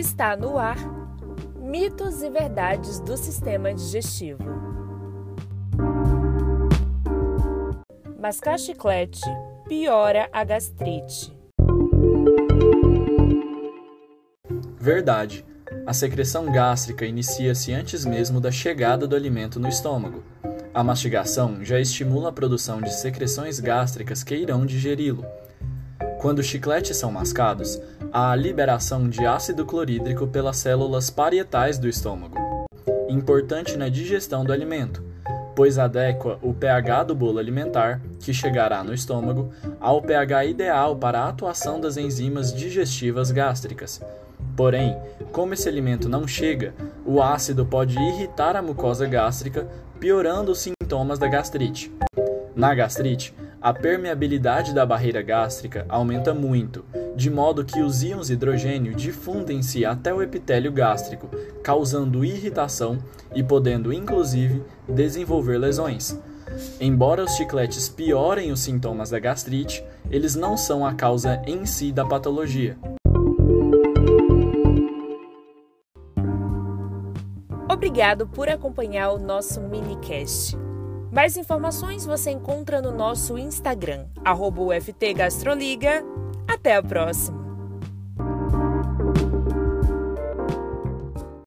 Está no ar Mitos e Verdades do Sistema Digestivo. Mascar chiclete piora a gastrite. Verdade. A secreção gástrica inicia-se antes mesmo da chegada do alimento no estômago. A mastigação já estimula a produção de secreções gástricas que irão digeri-lo. Quando os chicletes são mascados, há a liberação de ácido clorídrico pelas células parietais do estômago, importante na digestão do alimento, pois adequa o pH do bolo alimentar, que chegará no estômago, ao pH ideal para a atuação das enzimas digestivas gástricas. Porém, como esse alimento não chega, o ácido pode irritar a mucosa gástrica, piorando os sintomas da gastrite. Na gastrite, a permeabilidade da barreira gástrica aumenta muito, de modo que os íons hidrogênio difundem-se até o epitélio gástrico, causando irritação e podendo inclusive desenvolver lesões. Embora os chicletes piorem os sintomas da gastrite, eles não são a causa em si da patologia. Obrigado por acompanhar o nosso minicast. Mais informações você encontra no nosso Instagram, arroba. Até a próxima!